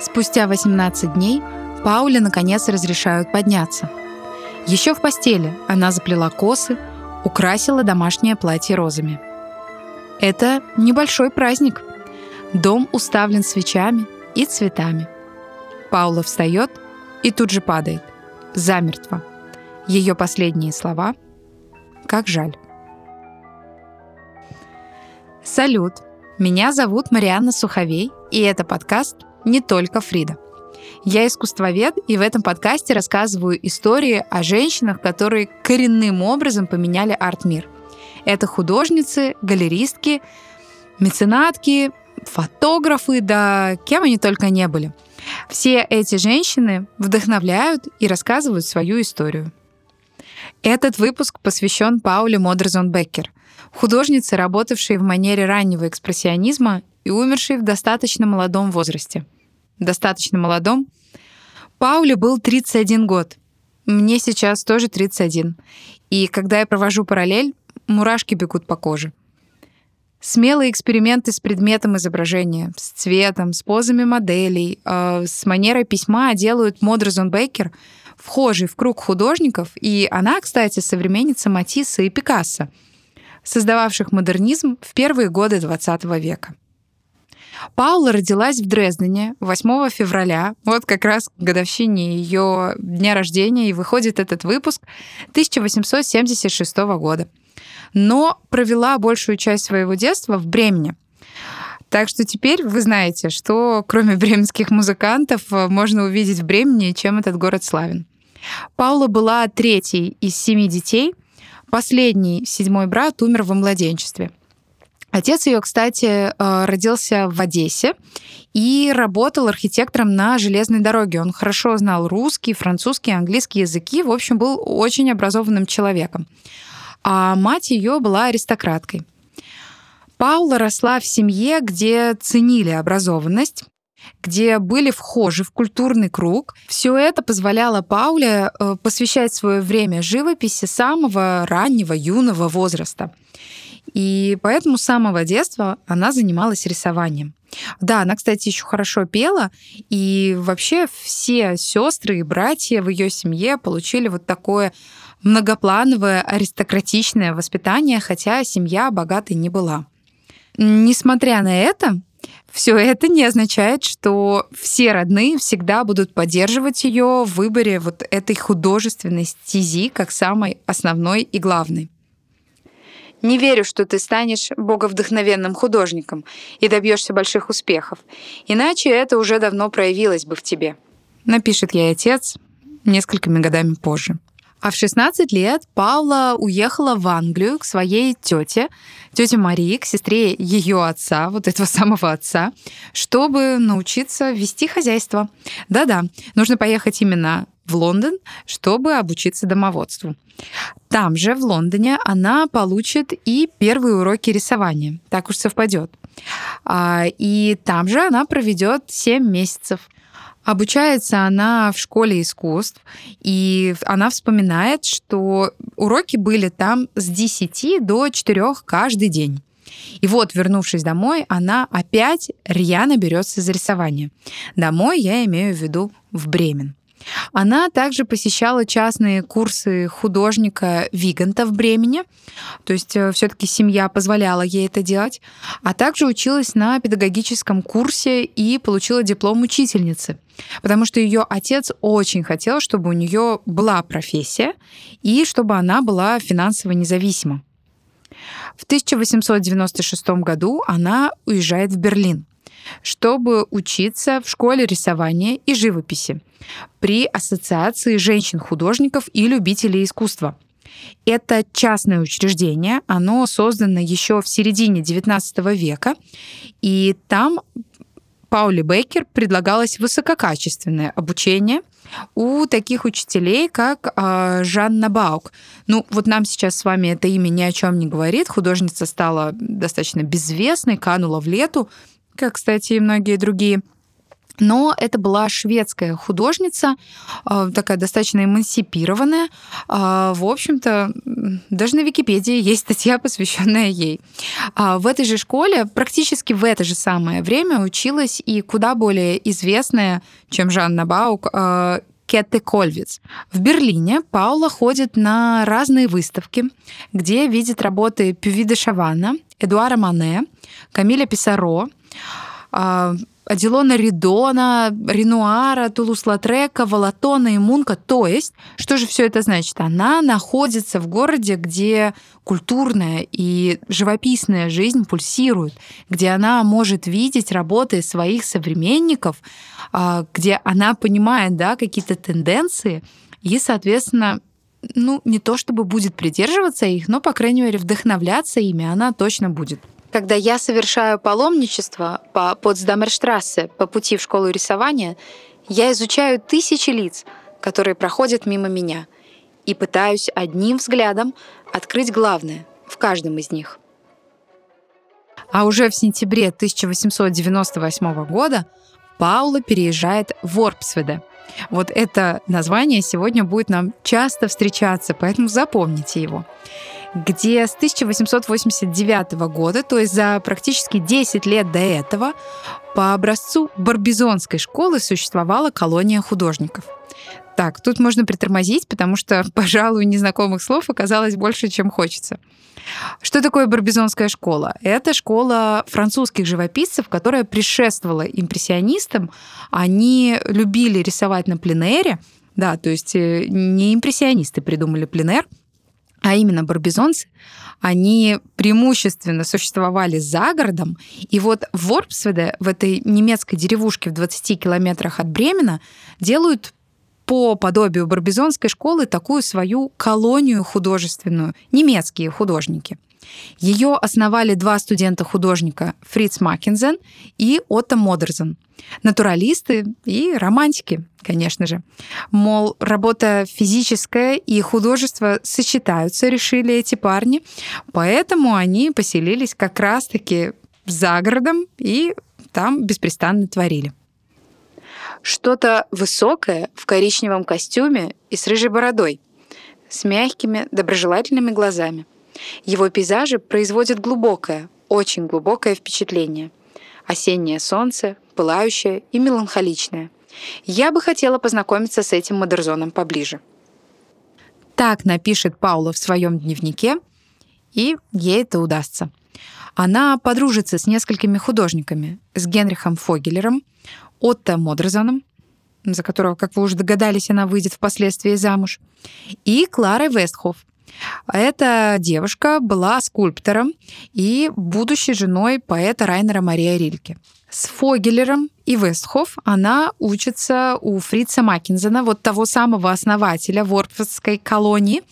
Спустя 18 дней Пауле наконец разрешают подняться. Еще в постели она заплела косы, украсила домашнее платье розами. Это небольшой праздник. Дом уставлен свечами и цветами. Паула встает и тут же падает. Замертво. Ее последние слова «Как жаль». Салют! Меня зовут Марианна Суховей, и это подкаст «Не только Фрида». Я искусствовед, и в этом подкасте рассказываю истории о женщинах, которые коренным образом поменяли арт-мир. Это художницы, галеристки, меценатки, фотографы, да кем они только не были. Все эти женщины вдохновляют и рассказывают свою историю. Этот выпуск посвящен Пауле Модерзон Беккер, художнице, работавшей в манере раннего экспрессионизма и умершей в достаточно молодом возрасте. Достаточно молодом? Пауле был 31 год. Мне сейчас тоже 31. И когда я провожу параллель, мурашки бегут по коже. Смелые эксперименты с предметом изображения, с цветом, с позами моделей, э, с манерой письма делают Модерзон Бейкер вхожей в круг художников, и она, кстати, современница Матисса и Пикассо, создававших модернизм в первые годы XX века. Паула родилась в Дрездене 8 февраля, вот как раз к годовщине ее дня рождения, и выходит этот выпуск 1876 года но провела большую часть своего детства в Бремне. Так что теперь вы знаете, что кроме бременских музыкантов э, можно увидеть в Бремне, чем этот город славен. Паула была третьей из семи детей. Последний, седьмой брат, умер во младенчестве. Отец ее, кстати, э, родился в Одессе и работал архитектором на железной дороге. Он хорошо знал русский, французский, английский языки, в общем, был очень образованным человеком а мать ее была аристократкой. Паула росла в семье, где ценили образованность, где были вхожи в культурный круг. Все это позволяло Пауле э, посвящать свое время живописи самого раннего, юного возраста. И поэтому с самого детства она занималась рисованием. Да, она, кстати, еще хорошо пела, и вообще все сестры и братья в ее семье получили вот такое многоплановое аристократичное воспитание, хотя семья богатой не была. Несмотря на это, все это не означает, что все родные всегда будут поддерживать ее в выборе вот этой художественной стези как самой основной и главной. Не верю, что ты станешь боговдохновенным художником и добьешься больших успехов. Иначе это уже давно проявилось бы в тебе. Напишет ей отец несколькими годами позже. А в 16 лет Павла уехала в Англию к своей тете, тете Марии, к сестре ее отца, вот этого самого отца, чтобы научиться вести хозяйство. Да-да, нужно поехать именно в Лондон, чтобы обучиться домоводству. Там же, в Лондоне, она получит и первые уроки рисования. Так уж совпадет. А, и там же она проведет 7 месяцев – Обучается она в школе искусств, и она вспоминает, что уроки были там с 10 до 4 каждый день. И вот, вернувшись домой, она опять рьяно берется за рисование. Домой я имею в виду в Бремен. Она также посещала частные курсы художника Виганта в Бремени, то есть э, все-таки семья позволяла ей это делать, а также училась на педагогическом курсе и получила диплом учительницы, потому что ее отец очень хотел, чтобы у нее была профессия и чтобы она была финансово независима. В 1896 году она уезжает в Берлин чтобы учиться в школе рисования и живописи при Ассоциации женщин-художников и любителей искусства. Это частное учреждение, оно создано еще в середине XIX века, и там Паули Бейкер предлагалось высококачественное обучение у таких учителей, как э, Жанна Баук. Ну, вот нам сейчас с вами это имя ни о чем не говорит. Художница стала достаточно безвестной, канула в лету, как, кстати, и многие другие. но это была шведская художница, а, такая достаточно эмансипированная. А, в общем-то, даже на Википедии есть статья, посвященная ей. А, в этой же школе практически в это же самое время училась и куда более известная, чем Жанна Баук, Кетте Кольвиц. В Берлине Паула ходит на разные выставки, где видит работы Пюви де Шавана, Эдуара Мане, Камиля Писаро, Адилона Ридона, Ренуара, Тулус-Латрека, Валатона и Мунка. То есть, что же все это значит? Она находится в городе, где культурная и живописная жизнь пульсирует, где она может видеть работы своих современников, а, где она понимает да, какие-то тенденции и, соответственно, ну, не то чтобы будет придерживаться их, но, по крайней мере, вдохновляться ими она точно будет. Когда я совершаю паломничество по Потсдамерштрассе по пути в школу рисования, я изучаю тысячи лиц, которые проходят мимо меня, и пытаюсь одним взглядом открыть главное в каждом из них. А уже в сентябре 1898 года Паула переезжает в Орпсведе. Вот это название сегодня будет нам часто встречаться, поэтому запомните его где с 1889 года, то есть за практически 10 лет до этого, по образцу Барбизонской школы существовала колония художников. Так, тут можно притормозить, потому что, пожалуй, незнакомых слов оказалось больше, чем хочется. Что такое Барбизонская школа? Это школа французских живописцев, которая предшествовала импрессионистам. Они любили рисовать на пленэре, да, то есть э, не импрессионисты придумали пленэр, а именно барбизонцы, они преимущественно существовали за городом. И вот в Ворпсведе, в этой немецкой деревушке в 20 километрах от Бремена, делают по подобию барбизонской школы такую свою колонию художественную, немецкие художники. Ее основали два студента-художника Фриц Маккензен и Отто Модерзен – натуралисты и романтики, конечно же. Мол, работа физическая и художество сочетаются, решили эти парни, поэтому они поселились как раз-таки за городом и там беспрестанно творили. Что-то высокое в коричневом костюме и с рыжей бородой, с мягкими, доброжелательными глазами. Его пейзажи производят глубокое, очень глубокое впечатление. Осеннее солнце, пылающая и меланхоличная. Я бы хотела познакомиться с этим Модерзоном поближе. Так напишет Паула в своем дневнике, и ей это удастся. Она подружится с несколькими художниками, с Генрихом Фогелером, Отто Модерзоном, за которого, как вы уже догадались, она выйдет впоследствии замуж, и Кларой Вестхоф. Эта девушка была скульптором и будущей женой поэта Райнера Мария Рильке. С Фогелером и Вестхоф она учится у Фрица Маккинзена, вот того самого основателя Вордфордской колонии,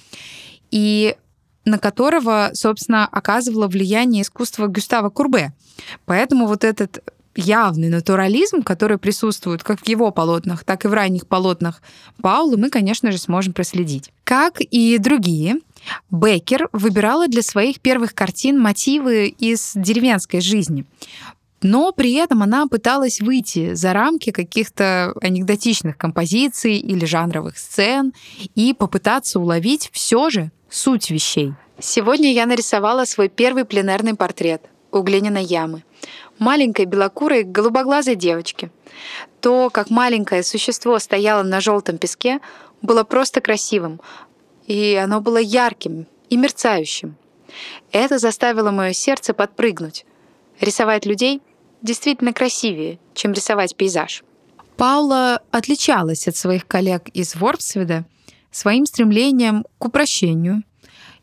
и на которого, собственно, оказывало влияние искусство Гюстава Курбе. Поэтому вот этот явный натурализм, который присутствует как в его полотнах, так и в ранних полотнах Паулы, мы, конечно же, сможем проследить. Как и другие, Беккер выбирала для своих первых картин мотивы из деревенской жизни. Но при этом она пыталась выйти за рамки каких-то анекдотичных композиций или жанровых сцен и попытаться уловить все же суть вещей. Сегодня я нарисовала свой первый пленерный портрет у глиняной ямы. Маленькой белокурой голубоглазой девочки. То, как маленькое существо стояло на желтом песке, было просто красивым, и оно было ярким и мерцающим. Это заставило мое сердце подпрыгнуть. Рисовать людей действительно красивее, чем рисовать пейзаж. Паула отличалась от своих коллег из Ворпсведа своим стремлением к упрощению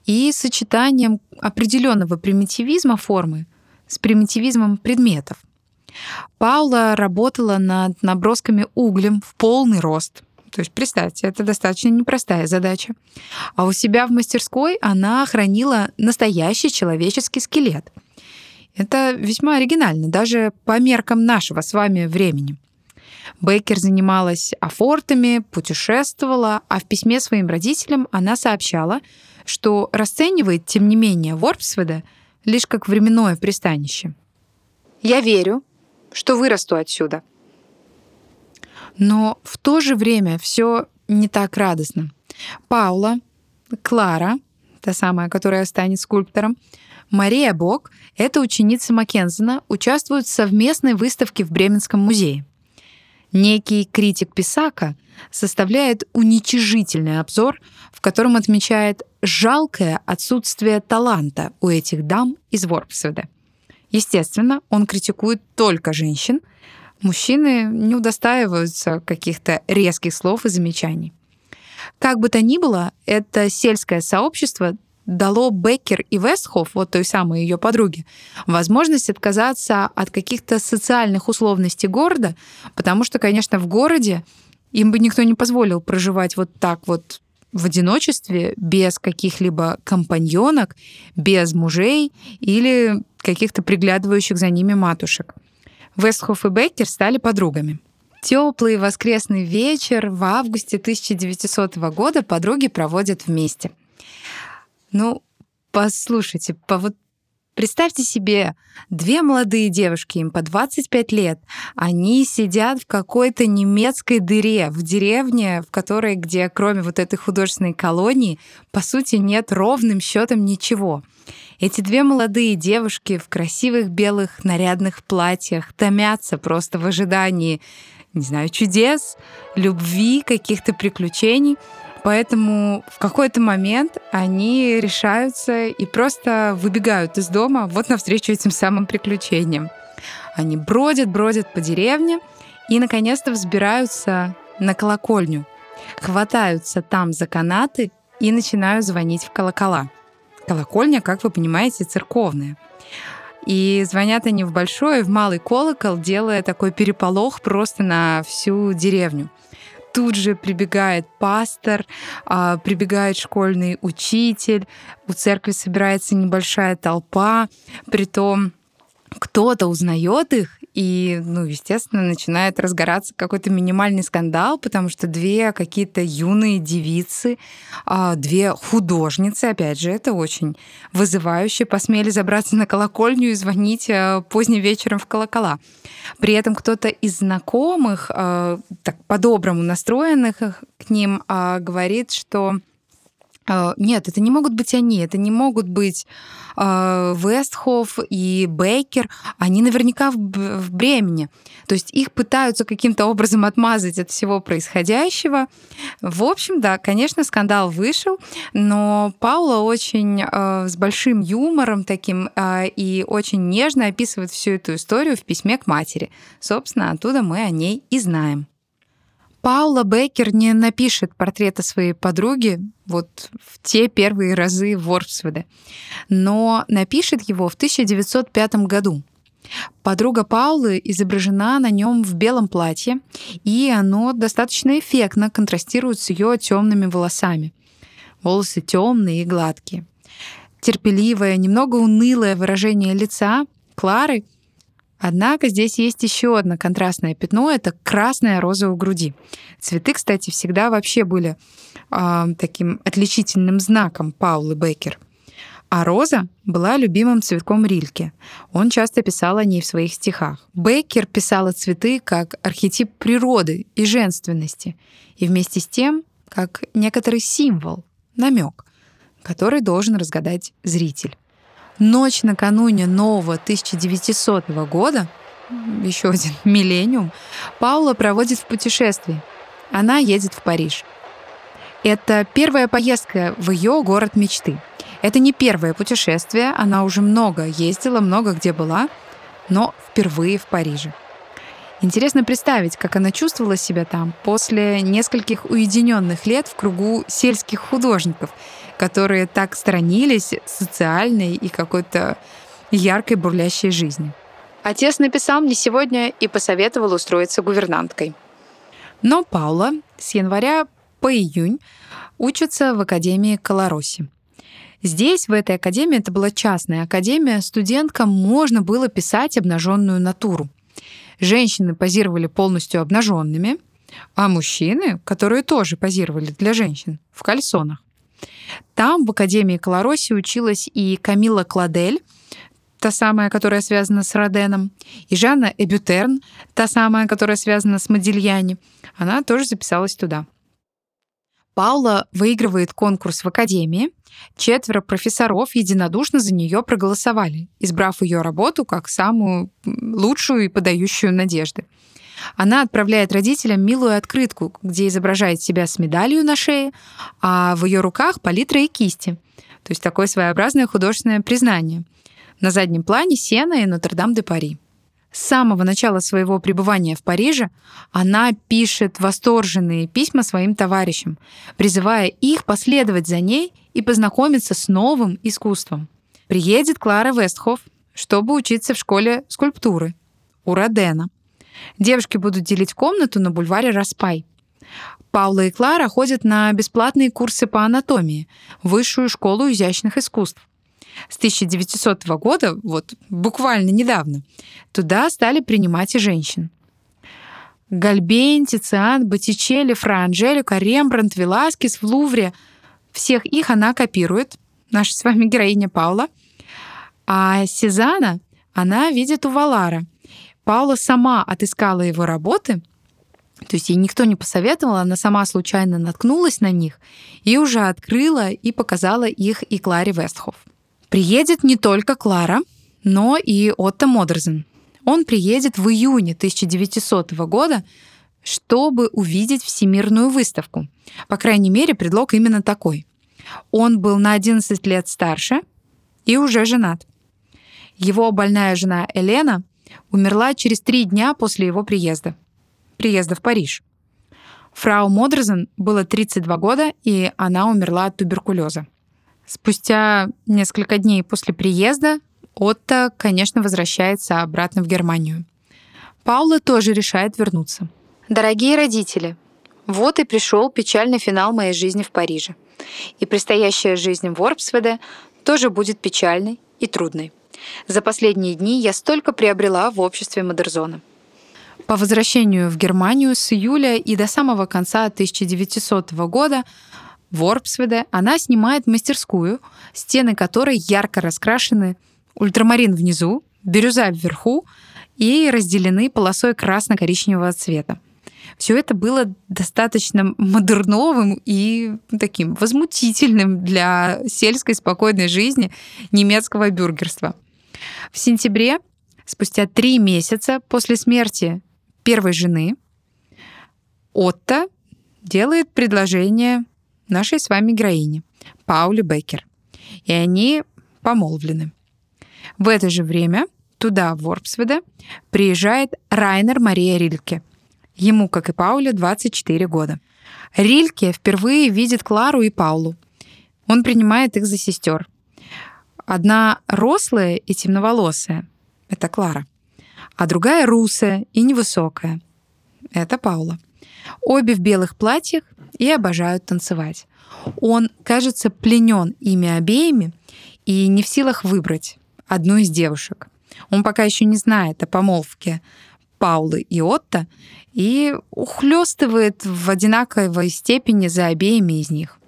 и сочетанием определенного примитивизма формы с примитивизмом предметов. Паула работала над набросками углем в полный рост. То есть, представьте, это достаточно непростая задача. А у себя в мастерской она хранила настоящий человеческий скелет — это весьма оригинально, даже по меркам нашего с вами времени. Бейкер занималась афортами, путешествовала, а в письме своим родителям она сообщала, что расценивает, тем не менее, Ворпсведа лишь как временное пристанище. «Я верю, что вырасту отсюда. Но в то же время все не так радостно. Паула, Клара, та самая, которая станет скульптором, Мария Бок, это ученица Маккензена, участвуют в совместной выставке в Бременском музее. Некий критик Писака составляет уничижительный обзор, в котором отмечает жалкое отсутствие таланта у этих дам из Ворпсведа. Естественно, он критикует только женщин. Мужчины не удостаиваются каких-то резких слов и замечаний. Как бы то ни было, это сельское сообщество дало Беккер и Вестхоф, вот той самой ее подруге, возможность отказаться от каких-то социальных условностей города, потому что, конечно, в городе им бы никто не позволил проживать вот так вот в одиночестве, без каких-либо компаньонок, без мужей или каких-то приглядывающих за ними матушек. Вестхоф и Беккер стали подругами. Теплый воскресный вечер в августе 1900 года подруги проводят вместе. Ну, послушайте, по вот Представьте себе, две молодые девушки, им по 25 лет, они сидят в какой-то немецкой дыре, в деревне, в которой, где кроме вот этой художественной колонии, по сути, нет ровным счетом ничего. Эти две молодые девушки в красивых белых нарядных платьях томятся просто в ожидании, не знаю, чудес, любви, каких-то приключений — Поэтому в какой-то момент они решаются и просто выбегают из дома вот навстречу этим самым приключениям. Они бродят, бродят по деревне и, наконец-то, взбираются на колокольню, хватаются там за канаты и начинают звонить в колокола. Колокольня, как вы понимаете, церковная. И звонят они в большой в малый колокол, делая такой переполох просто на всю деревню тут же прибегает пастор, а, прибегает школьный учитель, у церкви собирается небольшая толпа, притом кто-то узнает их и, ну, естественно, начинает разгораться какой-то минимальный скандал, потому что две какие-то юные девицы, а, две художницы, опять же, это очень вызывающе, посмели забраться на колокольню и звонить а, поздним вечером в колокола. При этом кто-то из знакомых, а, так по-доброму настроенных к ним, говорит, что нет, это не могут быть они, это не могут быть э, и Бейкер, они наверняка в, в Бремени. То есть их пытаются каким-то образом отмазать от всего происходящего. В общем, да, конечно, скандал вышел, но Паула очень э, с большим юмором таким э, и очень нежно описывает всю эту историю в письме к матери. Собственно, оттуда мы о ней и знаем. Паула Беккер не напишет портрета своей подруги вот в те первые разы Ворпсведа, но напишет его в 1905 году. Подруга Паулы изображена на нем в белом платье, и оно достаточно эффектно контрастирует с ее темными волосами. Волосы темные и гладкие. Терпеливое, немного унылое выражение лица Клары Однако здесь есть еще одно контрастное пятно — это красная роза у груди. Цветы, кстати, всегда вообще были э, таким отличительным знаком Паулы Беккер. А роза была любимым цветком Рильке. Он часто писал о ней в своих стихах. Беккер писала цветы как архетип природы и женственности, и вместе с тем как некоторый символ, намек, который должен разгадать зритель. Ночь накануне нового 1900 года, еще один миллениум, Паула проводит в путешествии. Она едет в Париж. Это первая поездка в ее город мечты. Это не первое путешествие, она уже много ездила, много где была, но впервые в Париже. Интересно представить, как она чувствовала себя там после нескольких уединенных лет в кругу сельских художников, которые так сторонились социальной и какой-то яркой бурлящей жизни. Отец написал мне сегодня и посоветовал устроиться гувернанткой. Но Паула с января по июнь учится в Академии Колороси. Здесь, в этой академии, это была частная академия, студенткам можно было писать обнаженную натуру. Женщины позировали полностью обнаженными, а мужчины, которые тоже позировали для женщин, в кальсонах. Там в Академии Колороси училась и Камила Кладель, та самая, которая связана с Роденом, и Жанна Эбютерн, та самая, которая связана с Модильяни, она тоже записалась туда. Паула выигрывает конкурс в Академии. Четверо профессоров единодушно за нее проголосовали, избрав ее работу как самую лучшую и подающую надежды. Она отправляет родителям милую открытку, где изображает себя с медалью на шее, а в ее руках палитра и кисти. То есть такое своеобразное художественное признание. На заднем плане Сена и Нотр-Дам-де-Пари. С самого начала своего пребывания в Париже она пишет восторженные письма своим товарищам, призывая их последовать за ней и познакомиться с новым искусством. Приедет Клара Вестхоф, чтобы учиться в школе скульптуры у Родена. Девушки будут делить комнату на бульваре Распай. Паула и Клара ходят на бесплатные курсы по анатомии Высшую школу изящных искусств. С 1900 года, вот буквально недавно, туда стали принимать и женщин. Гальбейн, Тициан, Боттичелли, Фра Анжелика, Рембрандт, Веласкес в Лувре. Всех их она копирует, наша с вами героиня Паула. А Сезана она видит у Валара – Паула сама отыскала его работы, то есть ей никто не посоветовал, она сама случайно наткнулась на них и уже открыла и показала их и Кларе Вестхоф. Приедет не только Клара, но и Отто Модерзен. Он приедет в июне 1900 года, чтобы увидеть Всемирную выставку. По крайней мере, предлог именно такой. Он был на 11 лет старше и уже женат. Его больная жена Елена — умерла через три дня после его приезда. Приезда в Париж. Фрау Модрезен было 32 года, и она умерла от туберкулеза. Спустя несколько дней после приезда Отто, конечно, возвращается обратно в Германию. Паула тоже решает вернуться. Дорогие родители, вот и пришел печальный финал моей жизни в Париже. И предстоящая жизнь в Орбсведе тоже будет печальной и трудной. За последние дни я столько приобрела в обществе Модерзона. По возвращению в Германию с июля и до самого конца 1900 года в Орпсведе она снимает мастерскую, стены которой ярко раскрашены ультрамарин внизу, бирюза вверху и разделены полосой красно-коричневого цвета. Все это было достаточно модерновым и таким возмутительным для сельской спокойной жизни немецкого бюргерства. В сентябре, спустя три месяца после смерти первой жены, Отто делает предложение нашей с вами героине, Пауле Беккер. И они помолвлены. В это же время туда, в Орпсведе, приезжает Райнер Мария Рильке. Ему, как и Пауле, 24 года. Рильке впервые видит Клару и Паулу. Он принимает их за сестер. Одна рослая и темноволосая — это Клара, а другая русая и невысокая — это Паула. Обе в белых платьях и обожают танцевать. Он, кажется, пленен ими обеими и не в силах выбрать одну из девушек. Он пока еще не знает о помолвке Паулы и Отто и ухлёстывает в одинаковой степени за обеими из них.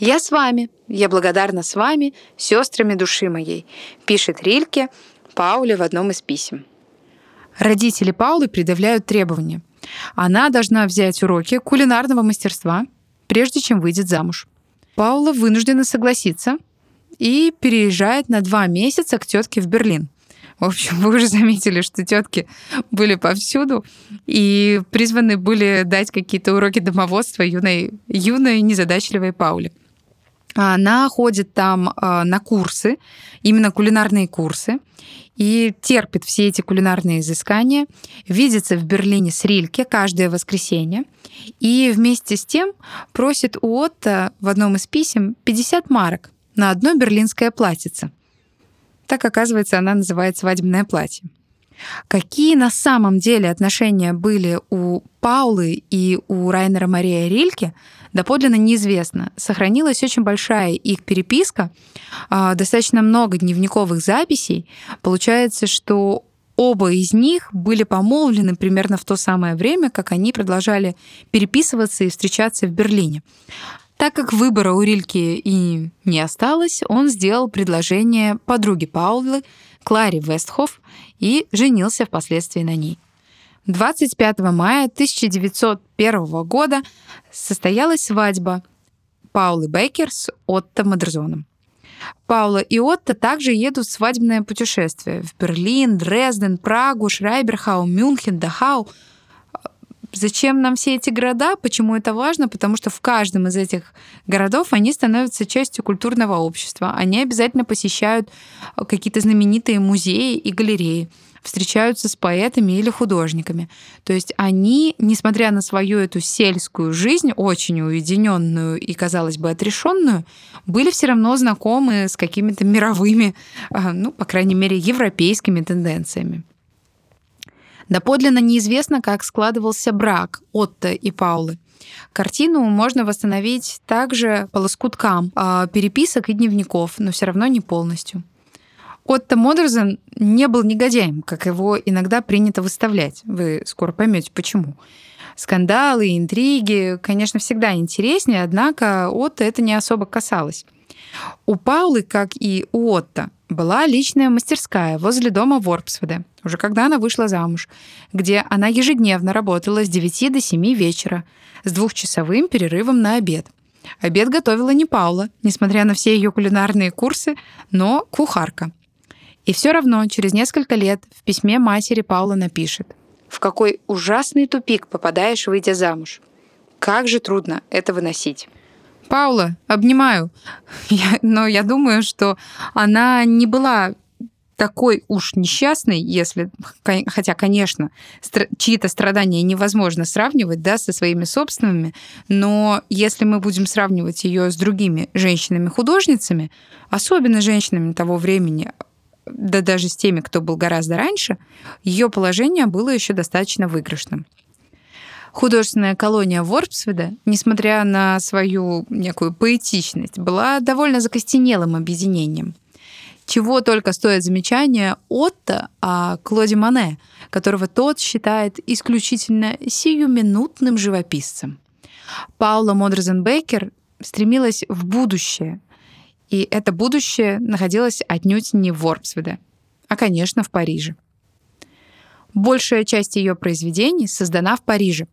«Я с вами. Я благодарна с вами, сестрами души моей», пишет Рильке Пауле в одном из писем. Родители Паулы предъявляют требования. Она должна взять уроки кулинарного мастерства, прежде чем выйдет замуж. Паула вынуждена согласиться и переезжает на два месяца к тетке в Берлин. В общем, вы уже заметили, что тетки были повсюду и призваны были дать какие-то уроки домоводства юной, юной незадачливой Пауле. Она ходит там а, на курсы, именно кулинарные курсы, и терпит все эти кулинарные изыскания, видится в Берлине с Рильке каждое воскресенье, и вместе с тем просит у Отто в одном из писем 50 марок на одно берлинское платьице. Так, оказывается, она называет свадебное платье. Какие на самом деле отношения были у Паулы и у Райнера Мария Рильке, доподлинно неизвестно. Сохранилась очень большая их переписка, а, достаточно много дневниковых записей. Получается, что оба из них были помолвлены примерно в то самое время, как они продолжали переписываться и встречаться в Берлине. Так как выбора у Рильки и не осталось, он сделал предложение подруге Паулы, Кларе Вестхоф и женился впоследствии на ней. 25 мая 1901 года состоялась свадьба Паулы Бейкер с Отто Мадерзоном. Паула и Отто также едут в свадебное путешествие в Берлин, Дрезден, Прагу, Шрайберхау, Мюнхен, Дахау. Зачем нам все эти города? Почему это важно? Потому что в каждом из этих городов они становятся частью культурного общества. Они обязательно посещают какие-то знаменитые музеи и галереи встречаются с поэтами или художниками. То есть они, несмотря на свою эту сельскую жизнь, очень уединенную и, казалось бы, отрешенную, были все равно знакомы с какими-то мировыми, а, ну, по крайней мере, европейскими тенденциями. Доподлинно неизвестно, как складывался брак Отто и Паулы. Картину можно восстановить также по лоскуткам а, переписок и дневников, но все равно не полностью. Отто Модерзен не был негодяем, как его иногда принято выставлять. Вы скоро поймете, почему. Скандалы, интриги, конечно, всегда интереснее, однако Отто это не особо касалось. У Паулы, как и у Отто, была личная мастерская возле дома в Орпсведе, уже когда она вышла замуж, где она ежедневно работала с 9 до 7 вечера, с двухчасовым перерывом на обед. Обед готовила не Паула, несмотря на все ее кулинарные курсы, но кухарка. И все равно через несколько лет в письме матери Паула напишет. «В какой ужасный тупик попадаешь, выйдя замуж. Как же трудно это выносить». Паула, обнимаю. Я, но я думаю, что она не была такой уж несчастной, если, хотя, конечно, чьи-то страдания невозможно сравнивать, да, со своими собственными, но если мы будем сравнивать ее с другими женщинами-художницами, особенно женщинами того времени, да даже с теми, кто был гораздо раньше, ее положение было еще достаточно выигрышным. Художественная колония Ворпсведа, несмотря на свою некую поэтичность, была довольно закостенелым объединением. Чего только стоит замечание Отто о Клоде Мане, которого тот считает исключительно сиюминутным живописцем. Паула Модрезенбекер стремилась в будущее, и это будущее находилось отнюдь не в Ворпсведе, а, конечно, в Париже. Большая часть ее произведений создана в Париже.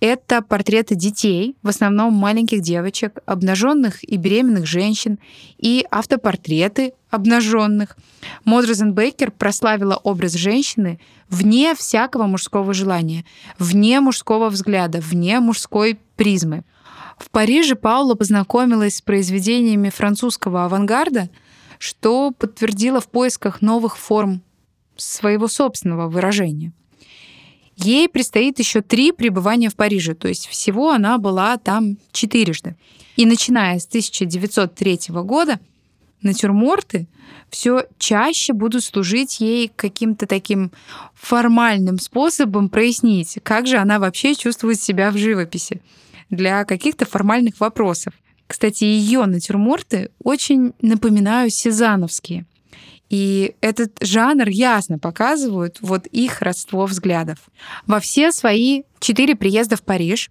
Это портреты детей, в основном маленьких девочек, обнаженных и беременных женщин, и автопортреты обнаженных. Модрезен Бейкер прославила образ женщины вне всякого мужского желания, вне мужского взгляда, вне мужской призмы. В Париже Паула познакомилась с произведениями французского авангарда, что подтвердило в поисках новых форм своего собственного выражения. Ей предстоит еще три пребывания в Париже, то есть всего она была там четырежды. И начиная с 1903 года натюрморты все чаще будут служить ей каким-то таким формальным способом прояснить, как же она вообще чувствует себя в живописи для каких-то формальных вопросов. Кстати, ее натюрморты очень напоминают сезановские. И этот жанр ясно показывает вот их родство взглядов. Во все свои четыре приезда в Париж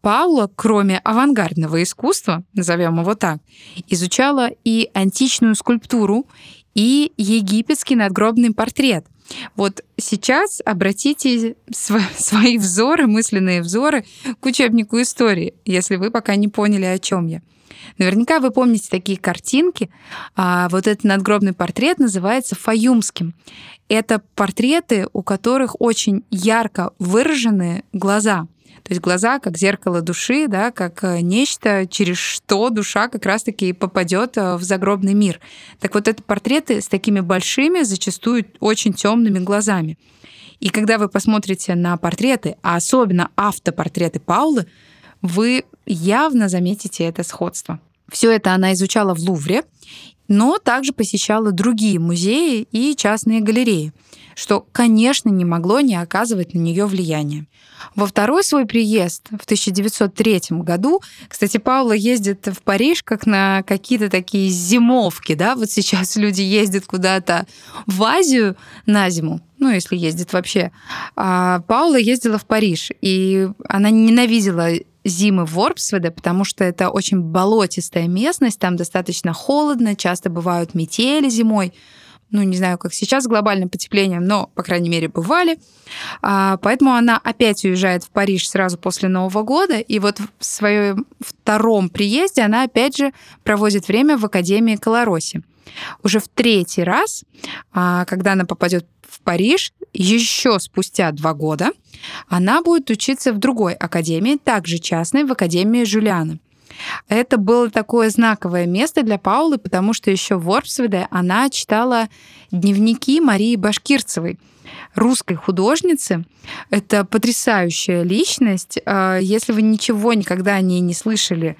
Паула, кроме авангардного искусства, назовем его так, изучала и античную скульптуру, и египетский надгробный портрет. Вот сейчас обратите свои взоры, мысленные взоры к учебнику истории, если вы пока не поняли, о чем я. Наверняка вы помните такие картинки. А вот этот надгробный портрет называется фаюмским. Это портреты, у которых очень ярко выраженные глаза. То есть глаза как зеркало души, да, как э, нечто, через что душа как раз-таки попадет э, в загробный мир. Так вот, это портреты с такими большими, зачастую очень темными глазами. И когда вы посмотрите на портреты, а особенно автопортреты Паулы, вы явно заметите это сходство. Все это она изучала в Лувре, но также посещала другие музеи и частные галереи что, конечно, не могло не оказывать на нее влияния. Во второй свой приезд в 1903 году, кстати, Паула ездит в Париж как на какие-то такие зимовки, да, вот сейчас люди ездят куда-то в Азию на зиму, ну, если ездит вообще. А Паула ездила в Париж, и она ненавидела зимы в Ворпсведе, потому что это очень болотистая местность, там достаточно холодно, часто бывают метели зимой. Ну, не знаю, как сейчас с глобальным потеплением, но, по крайней мере, бывали. А, поэтому она опять уезжает в Париж сразу после Нового года, и вот в своем втором приезде она опять же проводит время в Академии Колороси. Уже в третий раз, а, когда она попадет в Париж, еще спустя два года, она будет учиться в другой академии, также частной, в Академии Жюлиана. Это было такое знаковое место для Паулы, потому что еще в Орпсведе она читала дневники Марии Башкирцевой, русской художницы. Это потрясающая личность. А, если вы ничего никогда о ней не слышали,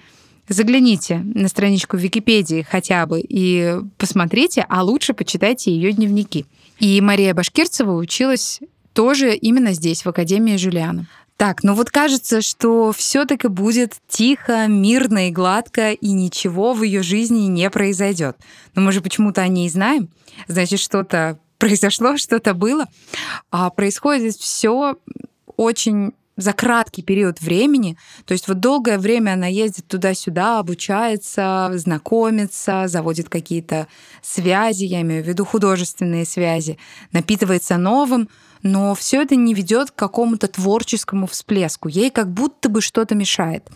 загляните на страничку Википедии хотя бы и посмотрите, а лучше почитайте ее дневники. И Мария Башкирцева училась тоже именно здесь, в Академии Жюлиана. Так, ну вот кажется, что все таки будет тихо, мирно и гладко, и ничего в ее жизни не произойдет. Но мы же почему-то о ней знаем. Значит, что-то произошло, что-то было. А происходит все очень за краткий период времени. То есть вот долгое время она ездит туда-сюда, обучается, знакомится, заводит какие-то связи, я имею в виду художественные связи, напитывается новым, но все это не ведет к какому-то творческому всплеску. Ей как будто бы что-то мешает.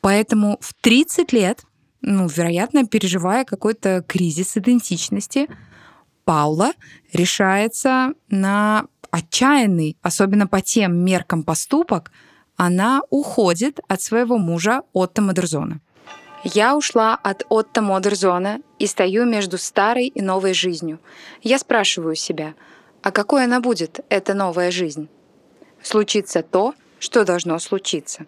Поэтому в 30 лет, ну, вероятно, переживая какой-то кризис идентичности, Паула решается на отчаянный, особенно по тем меркам поступок, она уходит от своего мужа Отто Модерзона. Я ушла от Отто Модерзона и стою между старой и новой жизнью. Я спрашиваю себя — а какой она будет, эта новая жизнь? Случится то, что должно случиться.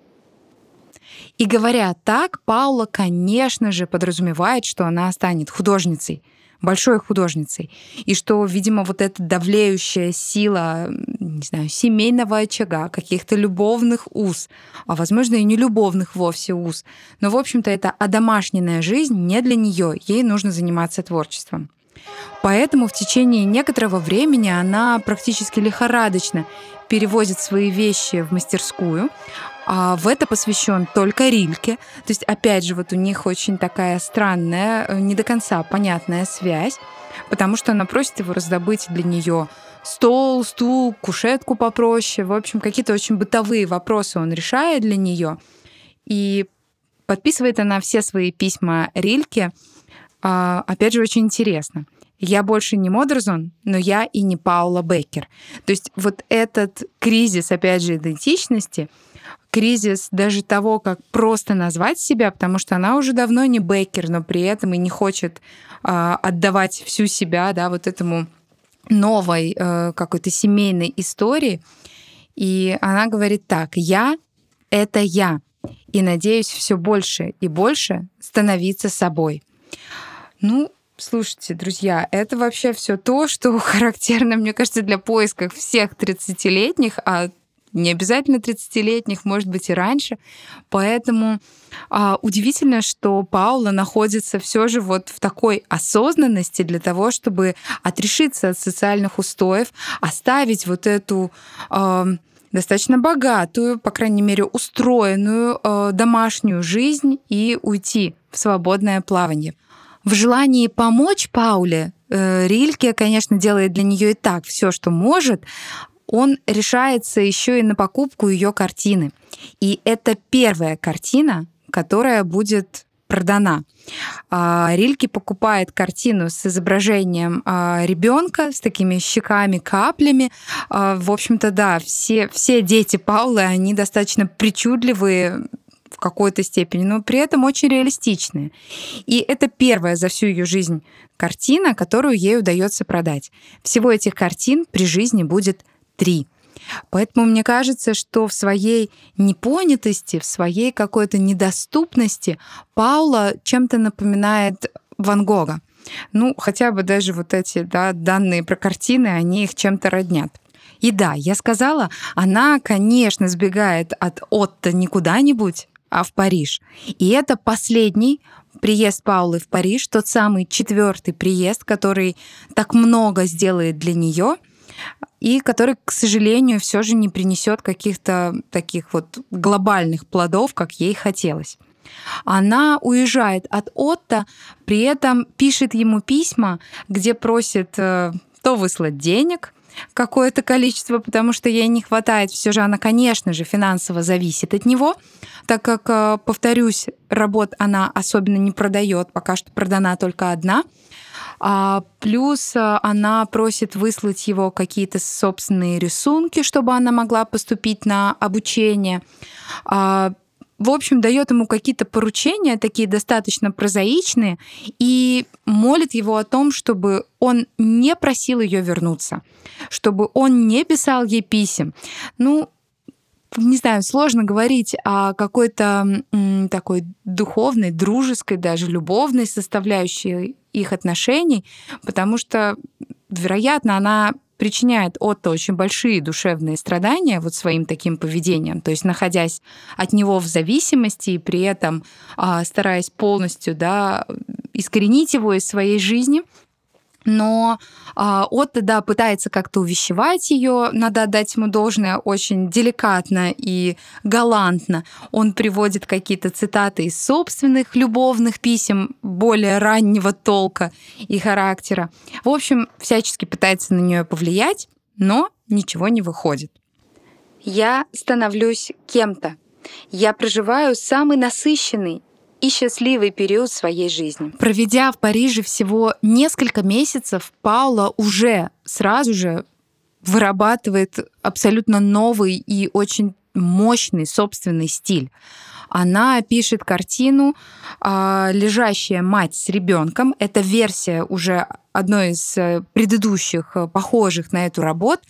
И говоря так, Паула, конечно же, подразумевает, что она станет художницей, большой художницей, и что, видимо, вот эта давлеющая сила, не знаю, семейного очага, каких-то любовных уз, а, возможно, и не любовных вовсе уз, но, в общем-то, это одомашненная жизнь не для нее, ей нужно заниматься творчеством. Поэтому в течение некоторого времени она практически лихорадочно перевозит свои вещи в мастерскую, а в это посвящен только Рильке. То есть, опять же, вот у них очень такая странная, э, не до конца понятная связь, потому что она просит его раздобыть для нее стол, стул, кушетку попроще. В общем, какие-то очень бытовые вопросы он решает для нее. И подписывает она все свои письма Рильке, а, опять же, очень интересно – я больше не Модерзон, но я и не Паула Беккер. То есть вот этот кризис, опять же, идентичности, кризис даже того, как просто назвать себя, потому что она уже давно не Беккер, но при этом и не хочет э, отдавать всю себя, да, вот этому новой э, какой-то семейной истории. И она говорит так: я это я, и надеюсь все больше и больше становиться собой. Ну, Слушайте, друзья, это вообще все то, что характерно, мне кажется, для поисков всех 30-летних, а не обязательно 30-летних, может быть, и раньше. Поэтому а, удивительно, что Паула находится все же вот в такой осознанности для того, чтобы отрешиться от социальных устоев, оставить вот эту а, достаточно богатую, по крайней мере, устроенную а, домашнюю жизнь и уйти в свободное плавание. В желании помочь Пауле э, Рильке, конечно, делает для нее и так все, что может, он решается еще и на покупку ее картины. И это первая картина, которая будет продана. А, Рильке покупает картину с изображением а, ребенка с такими щеками, каплями. А, в общем-то, да, все, все дети Паулы, они достаточно причудливые, в какой-то степени, но при этом очень реалистичные. И это первая за всю ее жизнь картина, которую ей удается продать. Всего этих картин при жизни будет три. Поэтому мне кажется, что в своей непонятости, в своей какой-то недоступности Паула чем-то напоминает Ван Гога. Ну, хотя бы даже вот эти да, данные про картины, они их чем-то роднят. И да, я сказала, она, конечно, сбегает от Отто не куда-нибудь, а в Париж. И это последний приезд Паулы в Париж, тот самый четвертый приезд, который так много сделает для нее и который, к сожалению, все же не принесет каких-то таких вот глобальных плодов, как ей хотелось. Она уезжает от Отто, при этом пишет ему письма, где просит э, то выслать денег, какое-то количество, потому что ей не хватает. Все же она, конечно же, финансово зависит от него, так как, э, повторюсь, работ она особенно не продает, пока что продана только одна. А, плюс э, она просит выслать его какие-то собственные рисунки, чтобы она могла поступить на обучение. А, в общем, дает ему какие-то поручения, такие достаточно прозаичные, и молит его о том, чтобы он не просил ее вернуться, чтобы он не писал ей писем. Ну, не знаю, сложно говорить о какой-то такой духовной, дружеской, даже любовной составляющей их отношений, потому что, вероятно, она причиняет Отто очень большие душевные страдания вот своим таким поведением, то есть находясь от него в зависимости и при этом а, стараясь полностью да, искоренить его из своей жизни, но а, Отто, да, пытается как-то увещевать ее, надо отдать ему должное очень деликатно и галантно. Он приводит какие-то цитаты из собственных любовных писем более раннего толка и характера. В общем, всячески пытается на нее повлиять, но ничего не выходит. Я становлюсь кем-то. Я проживаю самый насыщенный и счастливый период своей жизни. Проведя в Париже всего несколько месяцев, Паула уже сразу же вырабатывает абсолютно новый и очень мощный собственный стиль. Она пишет картину а, «Лежащая мать с ребенком». Это версия уже одной из э, предыдущих, э, похожих на эту работу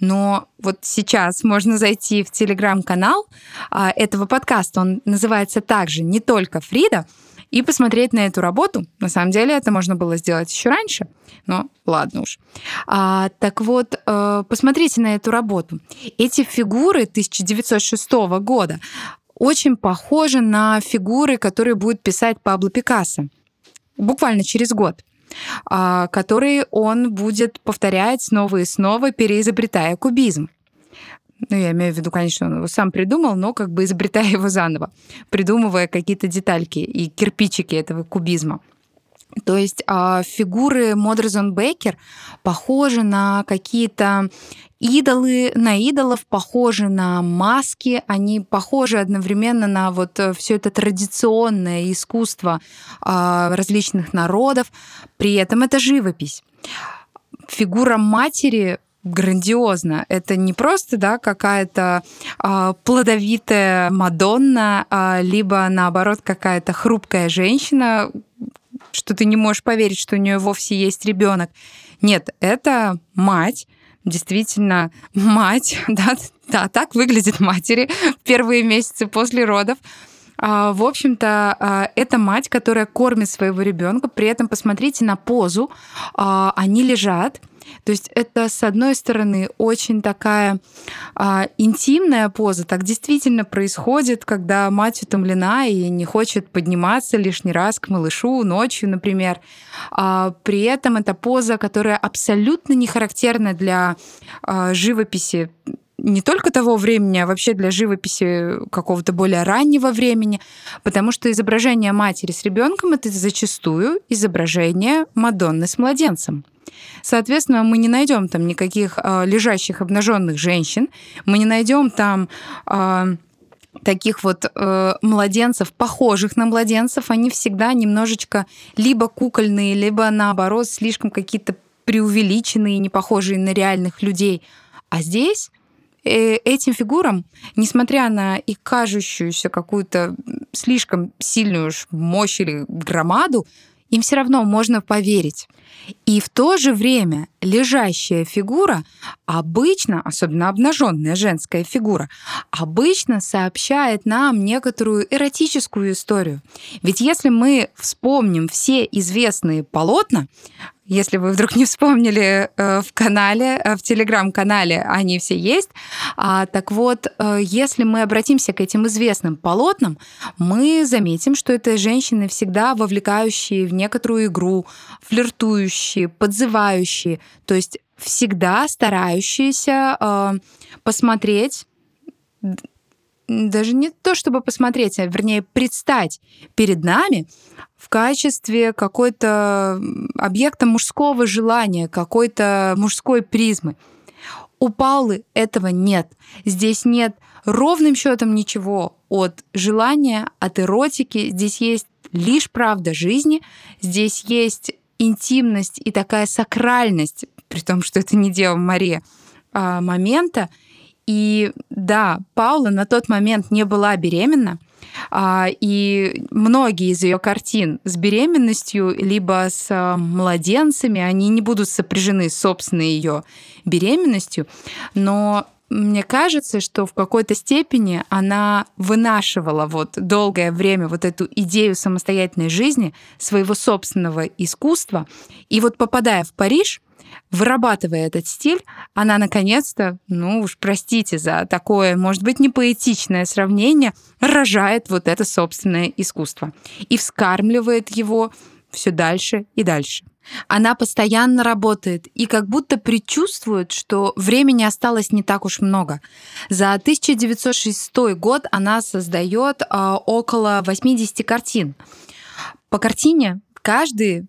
но вот сейчас можно зайти в телеграм-канал а, этого подкаста. Он называется также «Не только Фрида», и посмотреть на эту работу. На самом деле это можно было сделать еще раньше, но ладно уж. А, так вот, э, посмотрите на эту работу. Эти фигуры 1906 года очень похожи на фигуры, которые будет писать Пабло Пикассо буквально через год. А, который он будет повторять снова и снова, переизобретая кубизм. Ну, я имею в виду, конечно, он его сам придумал, но как бы изобретая его заново, придумывая какие-то детальки и кирпичики этого кубизма. То есть а, фигуры Модерзон Бейкер похожи на какие-то идолы, на идолов, похожи на маски, они похожи одновременно на вот э, все это традиционное искусство а, различных народов. При этом это живопись. Фигура матери грандиозно. Это не просто да, какая-то э, плодовитая Мадонна, э, либо наоборот какая-то хрупкая женщина, что ты не можешь поверить, что у нее вовсе есть ребенок. Нет, это мать, действительно мать, да, да, так выглядит матери в первые месяцы после родов. А, в общем-то, а, это мать, которая кормит своего ребенка. При этом посмотрите на позу. А, они лежат, то есть это, с одной стороны, очень такая а, интимная поза. Так действительно происходит, когда мать утомлена и не хочет подниматься лишний раз к малышу ночью, например. А, при этом это поза, которая абсолютно не характерна для а, живописи не только того времени, а вообще для живописи какого-то более раннего времени, потому что изображение матери с ребенком это зачастую изображение Мадонны с младенцем. Соответственно, мы не найдем там никаких э, лежащих обнаженных женщин, мы не найдем там э, таких вот э, младенцев, похожих на младенцев, они всегда немножечко либо кукольные, либо наоборот слишком какие-то преувеличенные, не похожие на реальных людей. А здесь этим фигурам, несмотря на их кажущуюся какую-то слишком сильную мощь или громаду, им все равно можно поверить. И в то же время лежащая фигура обычно, особенно обнаженная женская фигура, обычно сообщает нам некоторую эротическую историю. Ведь если мы вспомним все известные полотна, если вы вдруг не вспомнили э, в канале, э, в телеграм-канале они все есть. А, так вот, э, если мы обратимся к этим известным полотнам, мы заметим, что это женщины всегда вовлекающие в некоторую игру, флиртующие, подзывающие, то есть всегда старающиеся посмотреть даже не то, чтобы посмотреть, а вернее предстать перед нами в качестве какой-то объекта мужского желания, какой-то мужской призмы. У Паулы этого нет. Здесь нет ровным счетом ничего от желания, от эротики. Здесь есть лишь правда жизни. Здесь есть интимность и такая сакральность, при том, что это не Дева Мария, а, момента. И да, Паула на тот момент не была беременна, а, и многие из ее картин с беременностью, либо с а, младенцами, они не будут сопряжены с собственной ее беременностью, но мне кажется, что в какой-то степени она вынашивала вот долгое время вот эту идею самостоятельной жизни, своего собственного искусства. И вот попадая в Париж, вырабатывая этот стиль, она наконец-то, ну уж простите за такое, может быть, не поэтичное сравнение, рожает вот это собственное искусство и вскармливает его все дальше и дальше. Она постоянно работает и как будто предчувствует, что времени осталось не так уж много. За 1906 год она создает а, около 80 картин. По картине каждые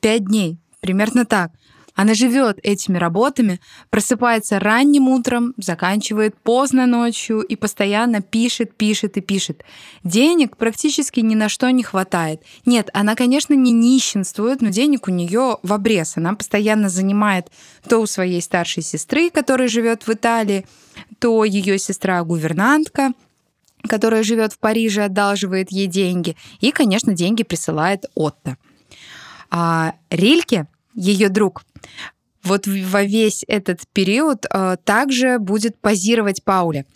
пять дней, примерно так. Она живет этими работами, просыпается ранним утром, заканчивает поздно ночью и постоянно пишет, пишет и пишет. Денег практически ни на что не хватает. Нет, она, конечно, не нищенствует, но денег у нее в обрез. Она постоянно занимает то у своей старшей сестры, которая живет в Италии, то ее сестра гувернантка, которая живет в Париже, одалживает ей деньги. И, конечно, деньги присылает Отто. А Рильке, ее друг, вот во весь этот период э, также будет позировать Пауле.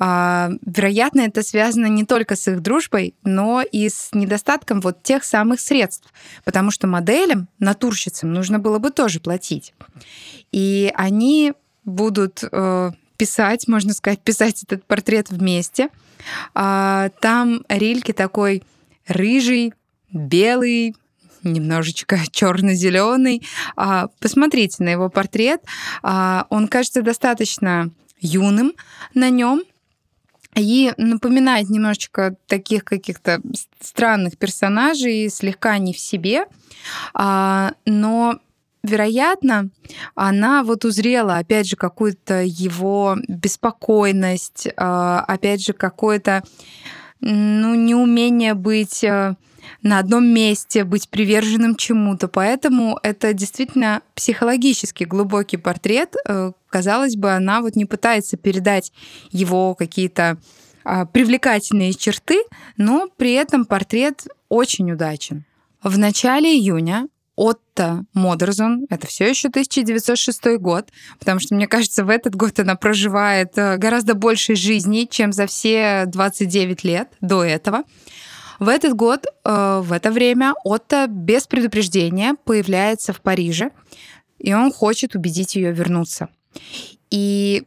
Э, вероятно, это связано не только с их дружбой, но и с недостатком вот тех самых средств, потому что моделям, натурщицам нужно было бы тоже платить. И они будут э, писать, можно сказать, писать этот портрет вместе. Э, там Рильке такой рыжий, белый, немножечко черно-зеленый. А, посмотрите на его портрет. А, он кажется достаточно юным на нем, и напоминает немножечко таких каких-то странных персонажей, слегка не в себе, а, но вероятно, она вот узрела, опять же, какую-то его беспокойность, опять же, какое-то ну, неумение быть на одном месте, быть приверженным чему-то. Поэтому это действительно психологически глубокий портрет. Э, казалось бы, она вот не пытается передать его какие-то а, привлекательные черты, но при этом портрет очень удачен. В начале июня Отто Модерзон, это все еще 1906 год, потому что, мне кажется, в этот год она проживает э, гораздо больше жизни, чем за все 29 лет до этого. В этот год, э, в это время, Отто без предупреждения появляется в Париже, и он хочет убедить ее вернуться. И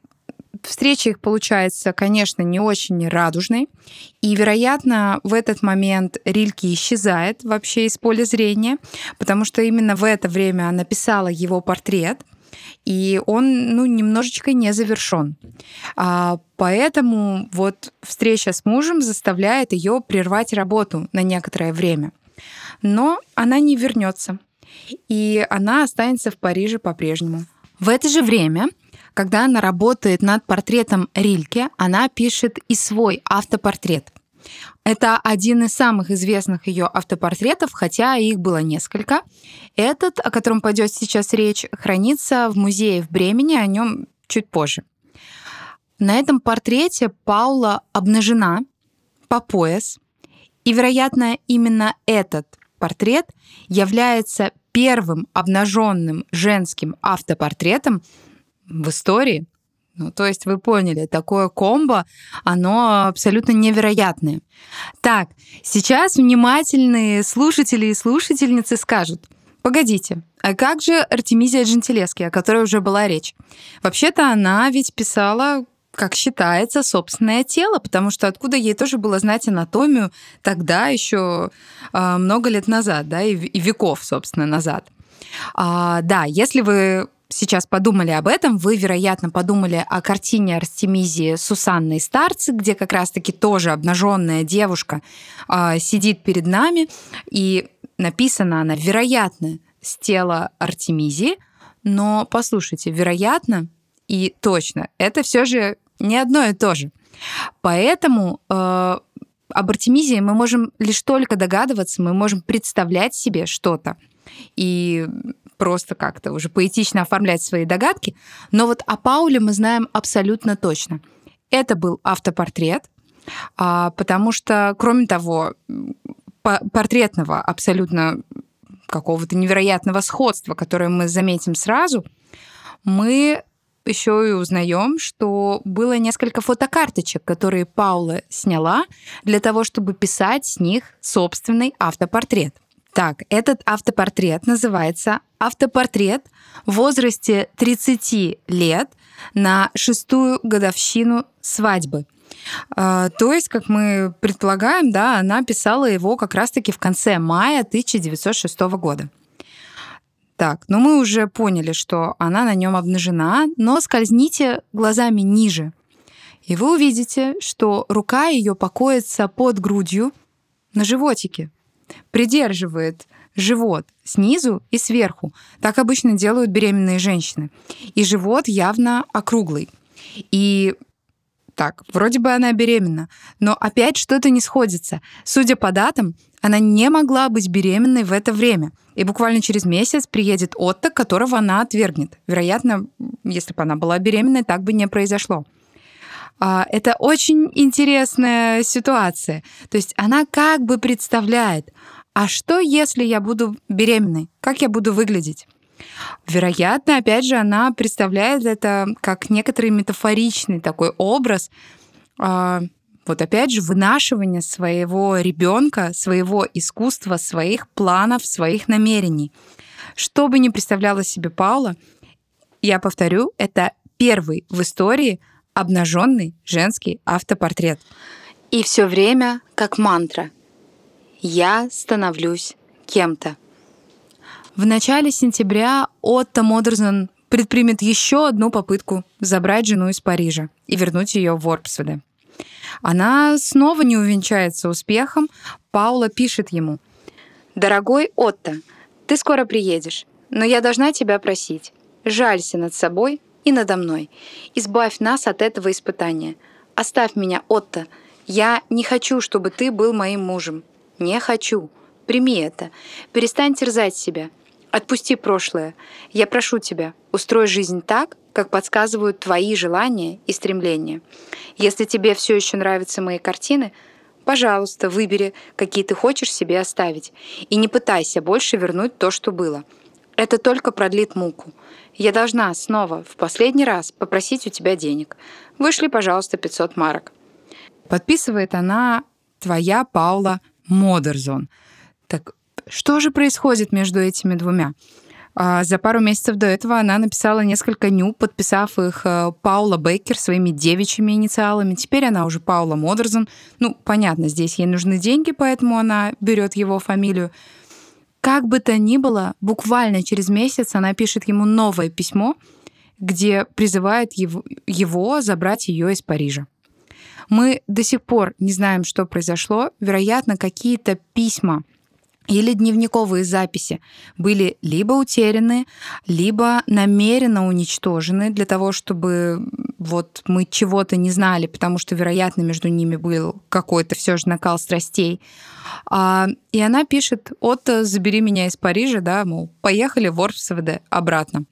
встреча их получается, конечно, не очень радужной. И, вероятно, в этот момент Рильке исчезает вообще из поля зрения, потому что именно в это время она писала его портрет и он ну, немножечко не завершен. А, поэтому вот встреча с мужем заставляет ее прервать работу на некоторое время. Но она не вернется, и она останется в Париже по-прежнему. В это же время когда она работает над портретом Рильке, она пишет и свой автопортрет. Это один из самых известных ее автопортретов, хотя их было несколько. Этот, о котором пойдет сейчас речь, хранится в музее в Бремени, о нем чуть позже. На этом портрете Паула обнажена по пояс, и, вероятно, именно этот портрет является первым обнаженным женским автопортретом в истории ну, то есть вы поняли, такое комбо, оно абсолютно невероятное. Так, сейчас внимательные слушатели и слушательницы скажут, погодите, а как же Артемизия Джентилески, о которой уже была речь? Вообще-то она ведь писала как считается, собственное тело, потому что откуда ей тоже было знать анатомию тогда еще э, много лет назад, да, и веков, собственно, назад. А, да, если вы сейчас подумали об этом, вы, вероятно, подумали о картине Артемизии Сусанной Старцы, где как раз-таки тоже обнаженная девушка э, сидит перед нами, и написана она, вероятно, с тела Артемизии, но послушайте, вероятно и точно, это все же не одно и то же. Поэтому э, об Артемизии мы можем лишь только догадываться, мы можем представлять себе что-то. И просто как-то уже поэтично оформлять свои догадки. Но вот о Пауле мы знаем абсолютно точно. Это был автопортрет, а, потому что, кроме того, портретного абсолютно какого-то невероятного сходства, которое мы заметим сразу, мы еще и узнаем, что было несколько фотокарточек, которые Паула сняла для того, чтобы писать с них собственный автопортрет. Так, этот автопортрет называется «Автопортрет в возрасте 30 лет на шестую годовщину свадьбы». А, то есть, как мы предполагаем, да, она писала его как раз-таки в конце мая 1906 года. Так, ну мы уже поняли, что она на нем обнажена, но скользните глазами ниже, и вы увидите, что рука ее покоится под грудью на животике придерживает живот снизу и сверху. Так обычно делают беременные женщины. И живот явно округлый. И так, вроде бы она беременна, но опять что-то не сходится. Судя по датам, она не могла быть беременной в это время. И буквально через месяц приедет Отто, которого она отвергнет. Вероятно, если бы она была беременной, так бы не произошло. А, это очень интересная ситуация. То есть она как бы представляет, а что, если я буду беременной? Как я буду выглядеть? Вероятно, опять же, она представляет это как некоторый метафоричный такой образ, а, вот опять же, вынашивание своего ребенка, своего искусства, своих планов, своих намерений. Что бы ни представляла себе Паула, я повторю, это первый в истории обнаженный женский автопортрет. И все время как мантра. Я становлюсь кем-то. В начале сентября Отто Модерсон предпримет еще одну попытку забрать жену из Парижа и вернуть ее в Орпсведе. Она снова не увенчается успехом. Паула пишет ему. «Дорогой Отто, ты скоро приедешь, но я должна тебя просить. Жалься над собой и надо мной. Избавь нас от этого испытания. Оставь меня, Отто. Я не хочу, чтобы ты был моим мужем. Не хочу. Прими это. Перестань терзать себя. Отпусти прошлое. Я прошу тебя, устрой жизнь так, как подсказывают твои желания и стремления. Если тебе все еще нравятся мои картины, пожалуйста, выбери, какие ты хочешь себе оставить. И не пытайся больше вернуть то, что было. Это только продлит муку. Я должна снова, в последний раз, попросить у тебя денег. Вышли, пожалуйста, 500 марок. Подписывает она твоя Паула Модерзон. Так что же происходит между этими двумя? А, за пару месяцев до этого она написала несколько ню, подписав их э, Паула Бейкер своими девичьими инициалами. Теперь она уже Паула Модерзон. Ну, понятно, здесь ей нужны деньги, поэтому она берет его фамилию. Как бы то ни было, буквально через месяц она пишет ему новое письмо, где призывает его, его забрать ее из Парижа. Мы до сих пор не знаем, что произошло. Вероятно, какие-то письма или дневниковые записи были либо утеряны, либо намеренно уничтожены для того, чтобы вот мы чего-то не знали, потому что, вероятно, между ними был какой-то все же накал страстей. А, и она пишет, Отто, забери меня из Парижа, да, мол, поехали в Орпсведе обратно.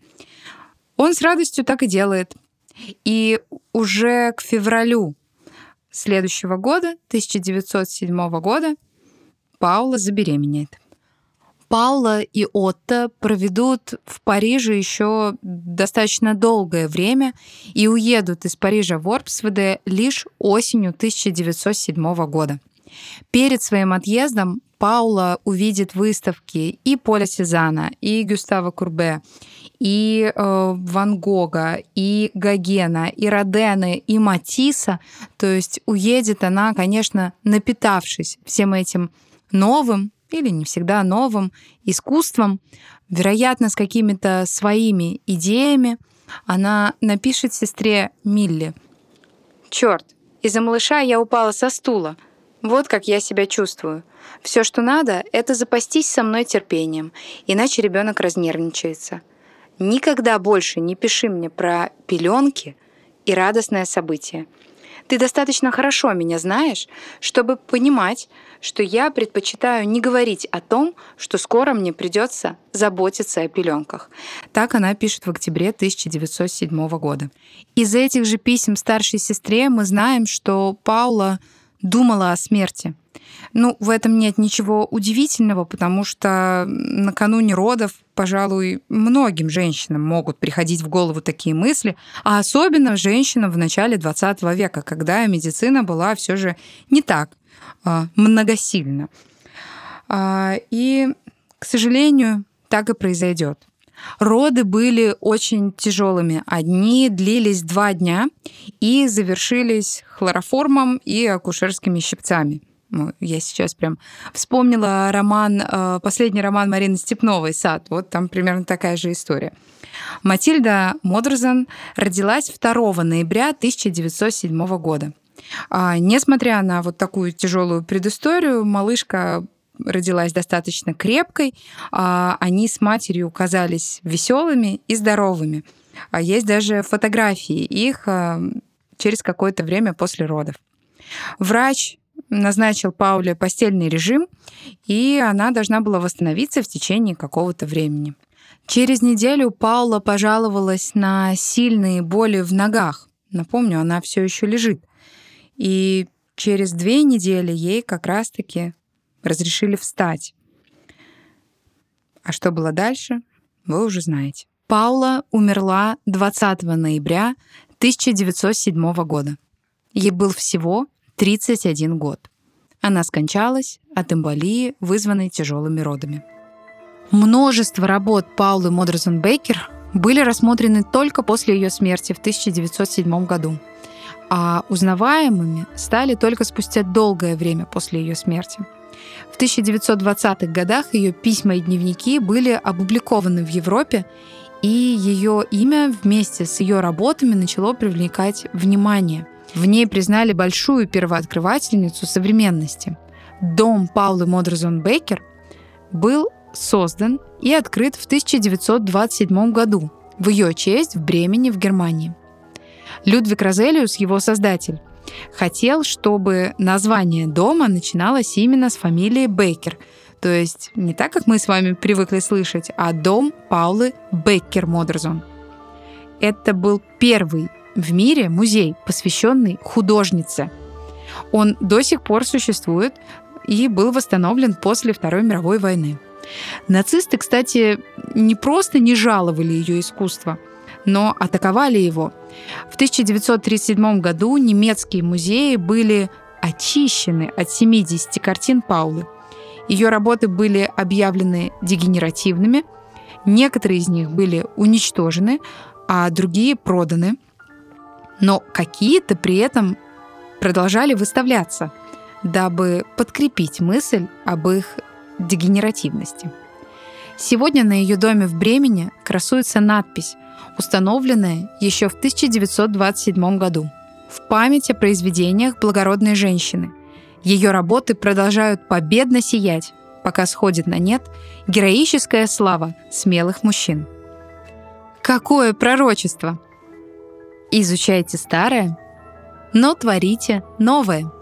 Он с радостью так и делает. И уже к февралю следующего года, 1907 года, Паула забеременеет. Паула и Отто проведут в Париже еще достаточно долгое время и уедут из Парижа в Орпсведе лишь осенью 1907 года. Перед своим отъездом Паула увидит выставки и Поля Сезана, и Гюстава Курбе, и э, Ван Гога, и Гогена, и Родена, и Матисса. То есть уедет она, конечно, напитавшись всем этим новым или не всегда новым искусством, вероятно, с какими-то своими идеями, она напишет сестре Милли. Черт, из-за малыша я упала со стула. Вот как я себя чувствую. Все, что надо, это запастись со мной терпением, иначе ребенок разнервничается. Никогда больше не пиши мне про пеленки и радостное событие. Ты достаточно хорошо меня знаешь, чтобы понимать, что я предпочитаю не говорить о том, что скоро мне придется заботиться о пеленках. Так она пишет в октябре 1907 года. Из этих же писем старшей сестре мы знаем, что Паула думала о смерти. Ну, в этом нет ничего удивительного, потому что накануне родов, пожалуй, многим женщинам могут приходить в голову такие мысли, а особенно женщинам в начале 20 века, когда медицина была все же не так а, многосильна. А, и, к сожалению, так и произойдет. Роды были очень тяжелыми. Одни длились два дня и завершились хлороформом и акушерскими щипцами. Ну, я сейчас прям вспомнила роман, э, последний роман Марины Степновой «Сад». Вот там примерно такая же история. Матильда Модерзен родилась 2 ноября 1907 года. А, несмотря на вот такую тяжелую предысторию, малышка родилась достаточно крепкой, а они с матерью казались веселыми и здоровыми. А есть даже фотографии их а, через какое-то время после родов. Врач назначил Пауле постельный режим, и она должна была восстановиться в течение какого-то времени. Через неделю Паула пожаловалась на сильные боли в ногах. Напомню, она все еще лежит. И через две недели ей как раз-таки разрешили встать. А что было дальше, вы уже знаете. Паула умерла 20 ноября 1907 года. Ей был всего 31 год. Она скончалась от эмболии, вызванной тяжелыми родами. Множество работ Паулы Модерсон Бейкер были рассмотрены только после ее смерти в 1907 году, а узнаваемыми стали только спустя долгое время после ее смерти. В 1920-х годах ее письма и дневники были опубликованы в Европе, и ее имя вместе с ее работами начало привлекать внимание – в ней признали большую первооткрывательницу современности. Дом Паулы Модерзон Бейкер был создан и открыт в 1927 году в ее честь в Бремени в Германии. Людвиг Розелиус, его создатель, хотел, чтобы название дома начиналось именно с фамилии Бейкер, то есть не так, как мы с вами привыкли слышать, а дом Паулы Бейкер Модерзон. Это был первый в мире музей, посвященный художнице. Он до сих пор существует и был восстановлен после Второй мировой войны. Нацисты, кстати, не просто не жаловали ее искусство, но атаковали его. В 1937 году немецкие музеи были очищены от 70 картин Паулы. Ее работы были объявлены дегенеративными, некоторые из них были уничтожены, а другие проданы – но какие-то при этом продолжали выставляться, дабы подкрепить мысль об их дегенеративности. Сегодня на ее доме в Бремени красуется надпись, установленная еще в 1927 году в память о произведениях благородной женщины. Ее работы продолжают победно сиять, пока сходит на нет героическая слава смелых мужчин. Какое пророчество! Изучайте старое, но творите новое –